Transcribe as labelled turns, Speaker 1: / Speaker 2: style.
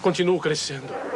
Speaker 1: continuo crescendo.